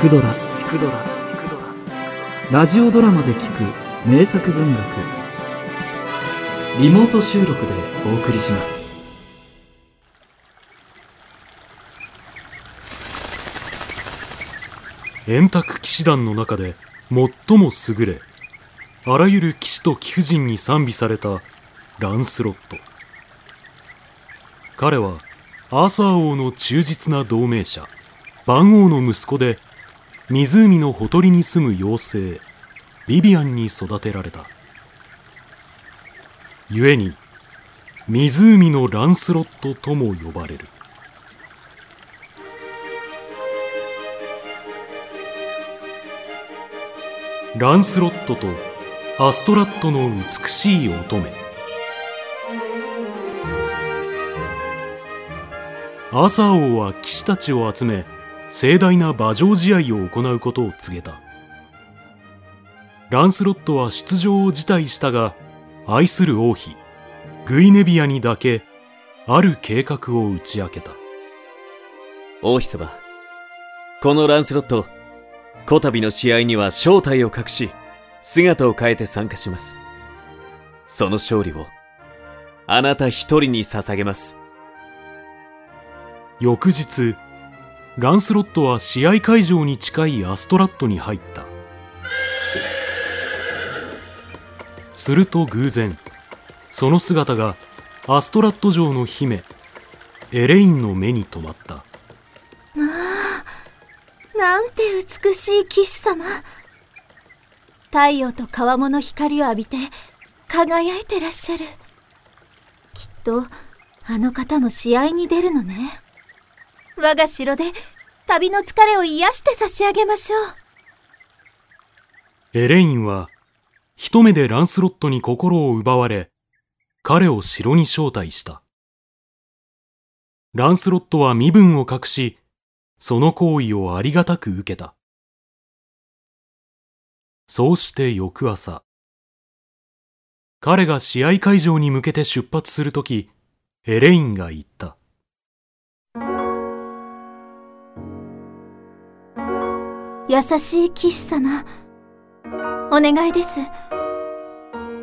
クドラ聞くドラ。ラジオドラマで聞く名作文学。リモート収録でお送りします。円卓騎士団の中で最も優れあらゆる騎士と貴婦人に賛美されたランスロット。彼はアーサー王の忠実な同盟者万王の息子で湖のほとりに住む妖精ビビアンに育てられた。故に湖のランスロットとも呼ばれる。ランスロットとアストラットの美しい乙女。アサー王は騎士たちを集め盛大な馬上試合を行うことを告げた。ランスロットは出場を辞退したが愛する王妃グイネビアにだけある計画を打ち明けた。王妃様このランスロットこたびの試合には正体を隠し姿を変えて参加します。その勝利をあなた一人に捧げます。翌日ランスロットは試合会場に近いアストラットに入った。すると偶然その姿がアストラット城の姫エレインの目に留まった。まあなんて美しい騎士様。太陽と川面の光を浴びて輝いてらっしゃる。きっとあの方も試合に出るのね。我が城で旅の疲れを癒して差し上げましょう。エレインは一目でランスロットに心を奪われ彼を城に招待した。ランスロットは身分を隠しその行為をありがたく受けた。そうして翌朝彼が試合会場に向けて出発するときエレインが言った。優しい騎士様。お願いです。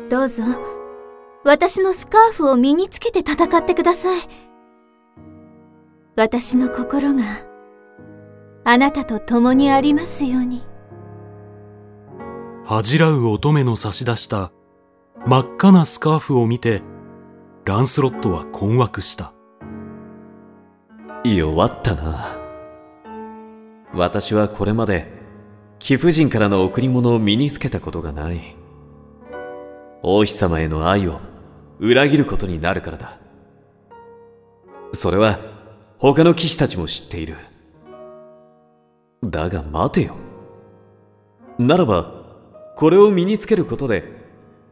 どうぞ。私のスカーフを身につけて戦ってください。私の心があなたと共にありますように。恥じらう乙女の差し出した真っ赤なスカーフを見てランスロットは困惑した。弱ったな。私はこれまで貴婦人からの贈り物を身につけたことがない。王妃様への愛を裏切ることになるからだ。それは他の騎士たちも知っている。だが待てよ。ならばこれを身につけることで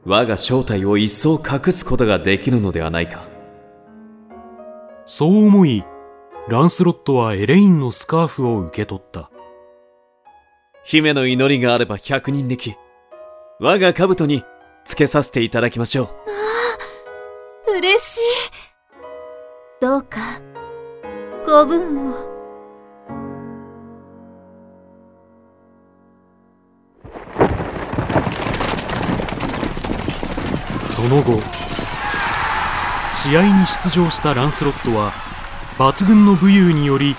我が正体を一層隠すことができるのではないか。そう思いランスロットはエレインのスカーフを受け取った。姫の祈りがあれば百人力我が兜につけさせていただきましょう。ああ嬉しい。どうかご分を。その後試合に出場したランスロットは抜群の武勇により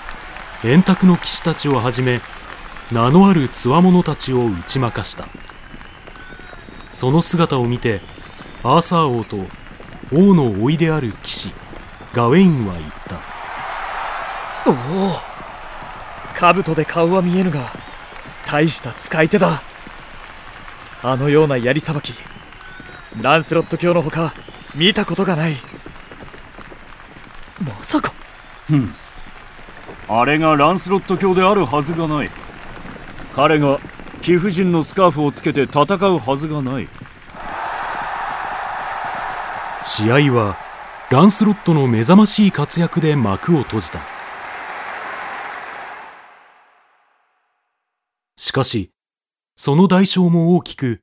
円卓の騎士たちをはじめ名のある強者たちを打ち負かした。その姿を見てアーサー王と王の甥である騎士ガウェインは言った。おお兜で顔は見えぬが大した使い手だ。あのような槍さばきランスロット教のほか見たことがない。まさか。ふん。あれがランスロット教であるはずがない彼が貴婦人のスカーフをつけて戦うはずがない。試合はランスロットの目覚ましい活躍で幕を閉じた。しかしその代償も大きく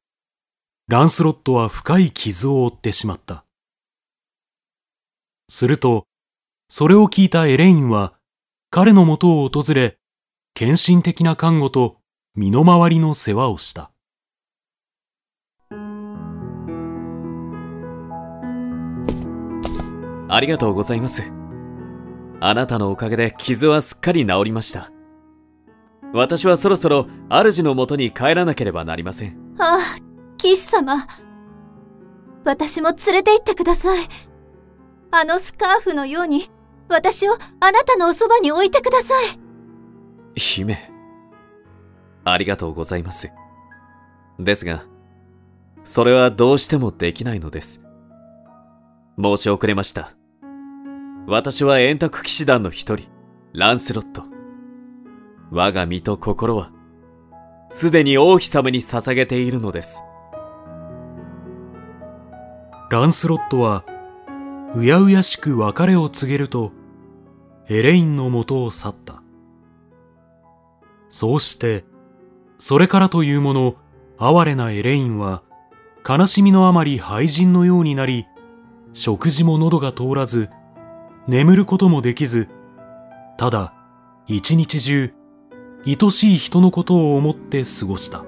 ランスロットは深い傷を負ってしまった。するとそれを聞いたエレインは彼のもとを訪れ献身的な看護と身の回りの世話をした。ありがとうございます。あなたのおかげで傷はすっかり治りました。私はそろそろ主のもとに帰らなければなりません。ああ、騎士様。私も連れて行ってください。あのスカーフのように、私をあなたのおそばに置いてください。姫。ありがとうございます。ですが、それはどうしてもできないのです。申し遅れました。私は円卓騎士団の一人、ランスロット。我が身と心は、すでに王妃様に捧げているのです。ランスロットは、うやうやしく別れを告げると、エレインの元を去った。そうして、それからというもの、哀れなエレインは、悲しみのあまり廃人のようになり、食事も喉が通らず、眠ることもできず、ただ、一日中、愛しい人のことを思って過ごした。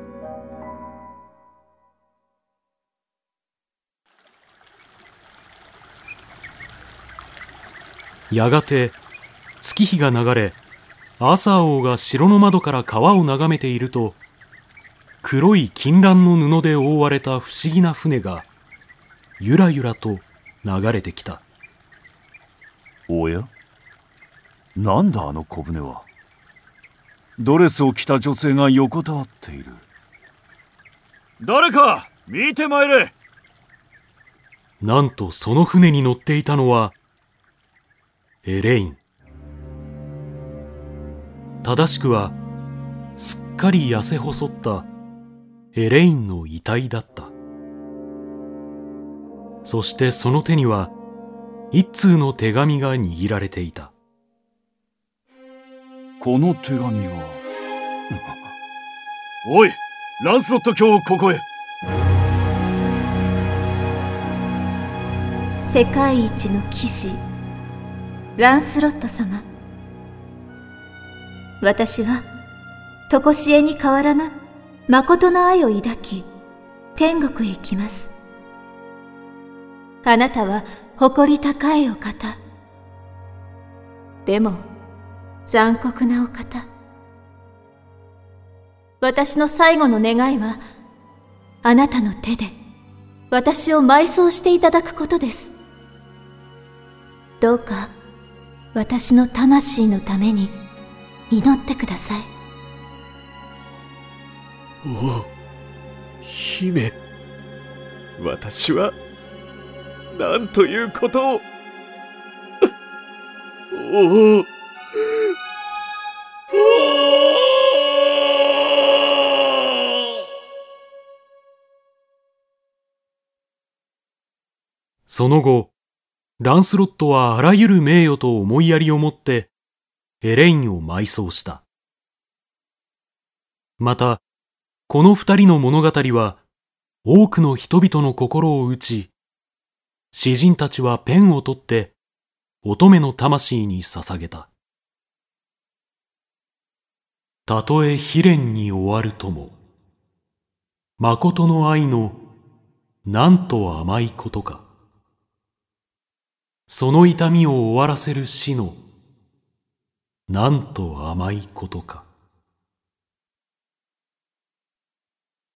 やがて月日が流れアーサー王が城の窓から川を眺めていると黒い金蘭の布で覆われた不思議な船がゆらゆらと流れてきた。おや？なんだあの小舟は？ドレスを着た女性が横たわっている。誰か見てまいれ。なんとその船に乗っていたのはエレイン正しくはすっかり痩せ細ったエレインの遺体だった。そしてその手には一通の手紙が握られていた。この手紙は？おいランスロット卿をここへ。世界一の騎士、ランスロット様。私は、とこしえに変わらぬ誠の愛を抱き、天国へ行きます。あなたは誇り高いお方。でも、残酷なお方。私の最後の願いは、あなたの手で、私を埋葬していただくことです。どうか、私の魂のために、祈ってください。おお、姫。私は、なんということを。おお。その後、ランスロットはあらゆる名誉と思いやりを持って、エレインを埋葬した。また、この二人の物語は、多くの人々の心を打ち、詩人たちはペンを取って、乙女の魂に捧げた。たとえ悲恋に終わるとも、誠の愛のなんと甘いことか。その痛みを終わらせる死のなんと甘いことか。